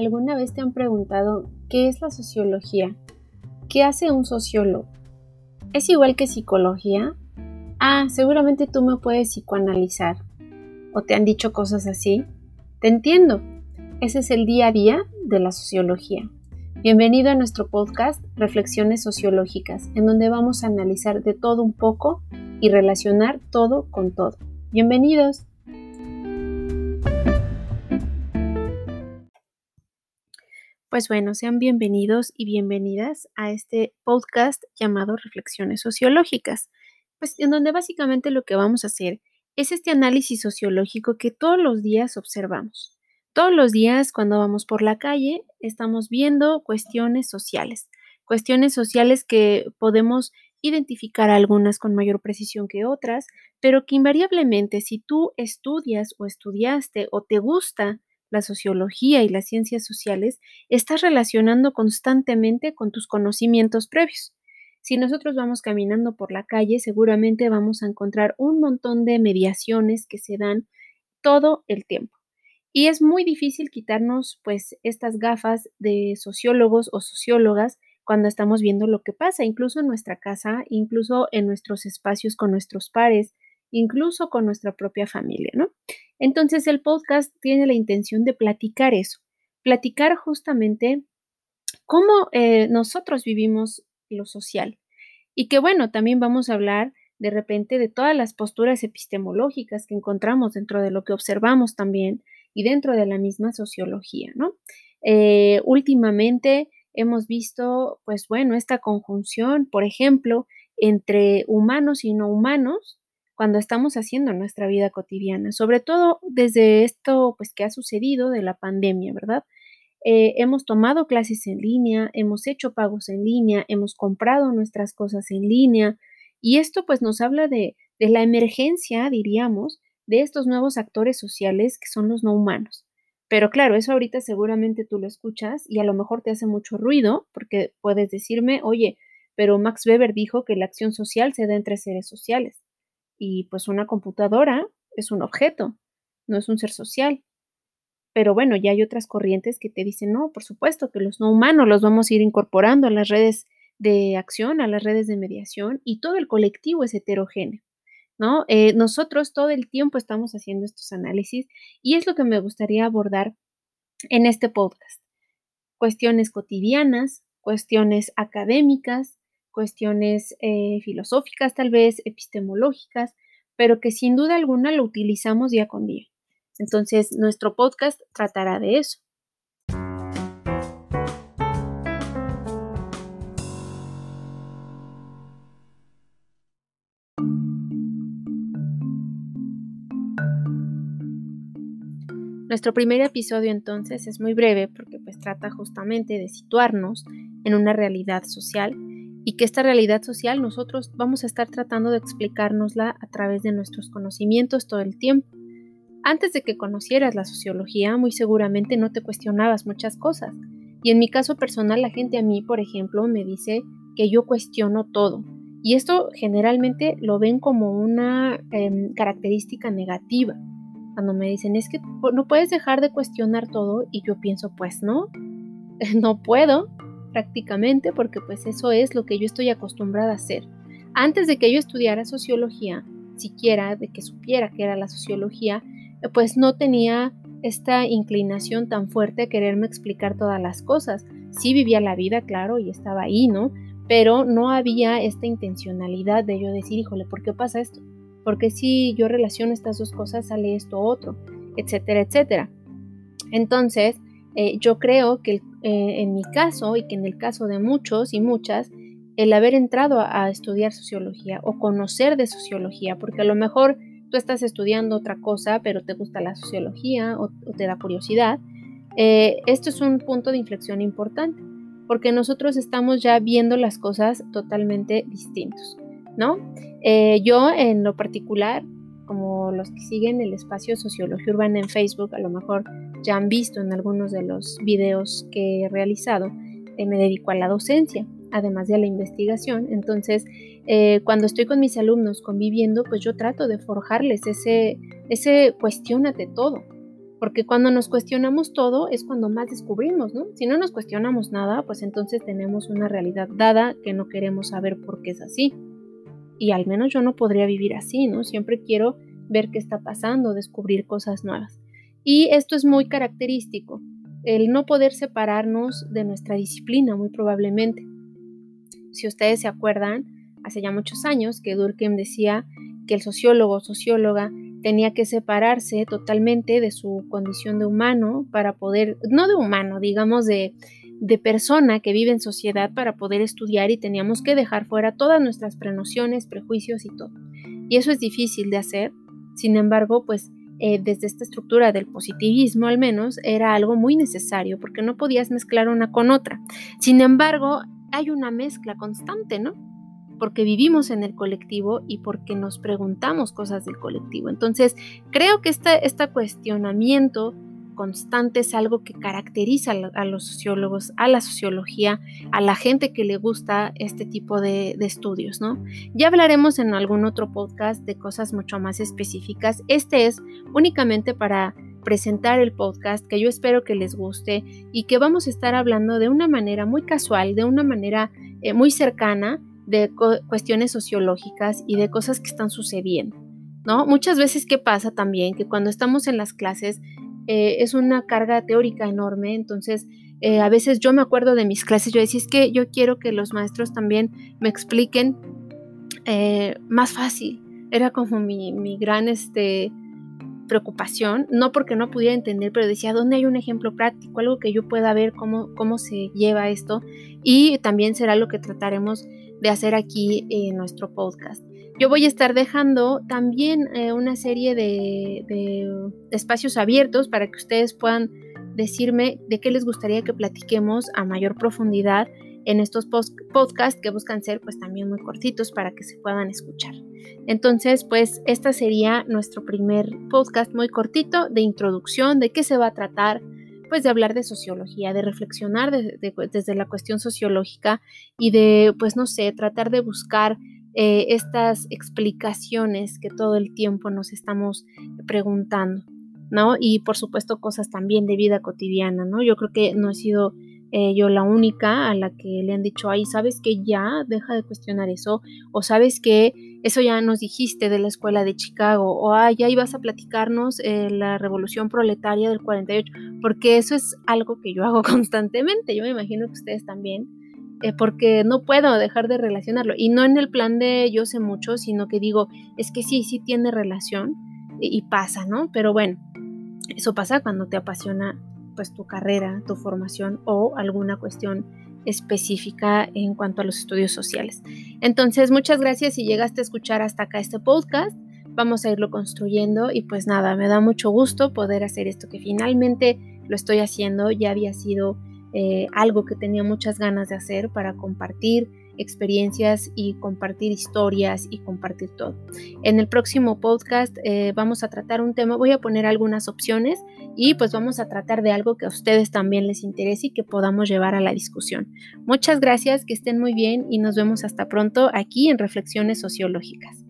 ¿alguna vez te han preguntado qué es la sociología? ¿Qué hace un sociólogo? ¿Es igual que psicología? Ah, seguramente tú me puedes psicoanalizar. ¿O te han dicho cosas así? Te entiendo. Ese es el día a día de la sociología. Bienvenido a nuestro podcast Reflexiones Sociológicas, en donde vamos a analizar de todo un poco y relacionar todo con todo. Bienvenidos. Pues bueno, sean bienvenidos y bienvenidas a este podcast llamado Reflexiones Sociológicas, pues en donde básicamente lo que vamos a hacer es este análisis sociológico que todos los días observamos. Todos los días cuando vamos por la calle estamos viendo cuestiones sociales, cuestiones sociales que podemos identificar algunas con mayor precisión que otras, pero que invariablemente si tú estudias o estudiaste o te gusta la sociología y las ciencias sociales, estás relacionando constantemente con tus conocimientos previos. Si nosotros vamos caminando por la calle, seguramente vamos a encontrar un montón de mediaciones que se dan todo el tiempo. Y es muy difícil quitarnos pues estas gafas de sociólogos o sociólogas cuando estamos viendo lo que pasa, incluso en nuestra casa, incluso en nuestros espacios con nuestros pares, incluso con nuestra propia familia, ¿no? Entonces el podcast tiene la intención de platicar eso, platicar justamente cómo eh, nosotros vivimos lo social. Y que bueno, también vamos a hablar de repente de todas las posturas epistemológicas que encontramos dentro de lo que observamos también y dentro de la misma sociología, ¿no? Eh, últimamente hemos visto, pues bueno, esta conjunción, por ejemplo, entre humanos y no humanos, cuando estamos haciendo nuestra vida cotidiana, sobre todo desde esto pues que ha sucedido de la pandemia, ¿verdad? Eh, hemos tomado clases en línea, hemos hecho pagos en línea, hemos comprado nuestras cosas en línea y esto pues nos habla de, de la emergencia, diríamos, de estos nuevos actores sociales que son los no humanos. Pero claro, eso ahorita seguramente tú lo escuchas y a lo mejor te hace mucho ruido porque puedes decirme, oye, pero Max Weber dijo que la acción social se da entre seres sociales y pues una computadora es un objeto, no es un ser social. Pero bueno, ya hay otras corrientes que te dicen, no, por supuesto que los no humanos los vamos a ir incorporando a las redes de acción, a las redes de mediación y todo el colectivo es heterogéneo. ¿no? Eh, nosotros todo el tiempo estamos haciendo estos análisis y es lo que me gustaría abordar en este podcast. Cuestiones cotidianas, cuestiones académicas, cuestiones eh, filosóficas tal vez, epistemológicas, pero que sin duda alguna lo utilizamos día con día. Entonces, nuestro podcast tratará de eso. Nuestro primer episodio entonces es muy breve porque pues trata justamente de situarnos en una realidad social y que esta realidad social nosotros vamos a estar tratando de explicárnosla a través de nuestros conocimientos todo el tiempo. Antes de que conocieras la sociología, muy seguramente no te cuestionabas muchas cosas. Y en mi caso personal, la gente a mí, por ejemplo, me dice que yo cuestiono todo. Y esto generalmente lo ven como una em, característica negativa. Cuando me dicen, es que no puedes dejar de cuestionar todo, y yo pienso, pues no, no puedo, prácticamente porque pues eso es lo que yo estoy acostumbrada a hacer. Antes de que yo estudiara sociología, siquiera de que supiera que era la sociología, pues no tenía esta inclinación tan fuerte a quererme explicar todas las cosas. Sí vivía la vida, claro, y estaba ahí, ¿no? Pero no había esta intencionalidad de yo decir, híjole, ¿por qué pasa esto? Porque si yo relaciono estas dos cosas, sale esto otro, etcétera, etcétera. Entonces, eh, yo creo que eh, en mi caso y que en el caso de muchos y muchas, el haber entrado a, estudiar sociología o conocer de sociología, porque a lo mejor tú estás estudiando otra cosa, pero te gusta la sociología o, te da curiosidad, eh, esto es un punto de inflexión importante, porque nosotros estamos ya viendo las cosas totalmente distintos, ¿no? yo en lo particular, como los que siguen el espacio Sociología Urbana en Facebook, a lo mejor ya han visto en algunos de los videos que he realizado, eh, me dedico a la docencia, además de a la investigación. Entonces, eh, cuando estoy con mis alumnos conviviendo, pues yo trato de forjarles ese, ese cuestionate todo. porque cuando nos cuestionamos todo es cuando más descubrimos, ¿no? Si no nos cuestionamos nada, pues entonces tenemos una realidad dada que no queremos saber por qué es así. Y al menos yo no podría vivir así, ¿no? Siempre quiero ver qué está pasando, descubrir cosas nuevas. Y esto es muy característico, el no poder separarnos de nuestra disciplina, muy probablemente. Si ustedes se acuerdan, hace ya muchos años que Durkheim decía que el sociólogo o socióloga tenía que separarse totalmente de su condición de humano para poder, no de humano, digamos de, de persona que vive en sociedad para poder estudiar y teníamos que dejar fuera todas nuestras prenociones, prejuicios y todo. Y eso es difícil de hacer, sin embargo, pues eh, desde esta estructura del positivismo al menos era algo muy necesario porque no podías mezclar una con otra. Sin embargo, hay una mezcla constante, ¿no? porque vivimos en el colectivo y porque nos preguntamos cosas del colectivo. Entonces, creo que este, este cuestionamiento constante es algo que caracteriza a los sociólogos, a la sociología, a la gente que le gusta este tipo de, estudios, ¿no? Ya hablaremos en algún otro podcast de cosas mucho más específicas. Este es únicamente para presentar el podcast que yo espero que les guste y que vamos a estar hablando de una manera muy casual, de una manera eh, muy cercana de cuestiones sociológicas y de cosas que están sucediendo, ¿no? Muchas veces, ¿qué pasa también? Que cuando estamos en las clases eh, es una carga teórica enorme, entonces eh, a veces yo me acuerdo de mis clases, yo decía, es que yo quiero que los maestros también me expliquen eh, más fácil. Era como mi, mi gran este, preocupación, no porque no pudiera entender, pero decía, ¿dónde hay un ejemplo práctico? Algo que yo pueda ver cómo, cómo se lleva esto. Y también será lo que trataremos de hacer aquí en nuestro podcast. Yo voy a estar dejando también eh, una serie de, espacios abiertos para que ustedes puedan decirme de qué les gustaría que platiquemos a mayor profundidad en estos podcasts que buscan ser pues también muy cortitos para que se puedan escuchar. Entonces pues este sería nuestro primer podcast muy cortito de introducción de qué se va a tratar, pues de hablar de sociología, de reflexionar desde la cuestión sociológica y de, pues no sé, tratar de buscar eh, estas explicaciones que todo el tiempo nos estamos preguntando, ¿no? Y por supuesto cosas también de vida cotidiana, ¿no? Yo creo que no he sido eh, yo la única a la que le han dicho, ay, ¿sabes que ya deja de cuestionar eso? O sabes que eso ya nos dijiste de la escuela de Chicago, o ay, ya ibas a platicarnos eh, la revolución proletaria del 48, porque eso es algo que yo hago constantemente, yo me imagino que ustedes también, eh, porque no puedo dejar de relacionarlo, y no en el plan de yo sé mucho, sino que digo, es que sí, sí tiene relación y pasa, ¿no? Pero bueno, eso pasa cuando te apasiona pues tu carrera, tu formación o alguna cuestión específica en cuanto a los estudios sociales. Entonces, muchas gracias si llegaste a escuchar hasta acá este podcast. Vamos a irlo construyendo y pues nada, me da mucho gusto poder hacer esto que finalmente lo estoy haciendo. Ya había sido eh, algo que tenía muchas ganas de hacer para compartir experiencias y compartir historias y compartir todo. En el próximo podcast eh, vamos a tratar un tema, voy a poner algunas opciones y pues vamos a tratar de algo que a ustedes también les interese y que podamos llevar a la discusión. Muchas gracias, que estén muy bien y nos vemos hasta pronto aquí en Reflexiones Sociológicas.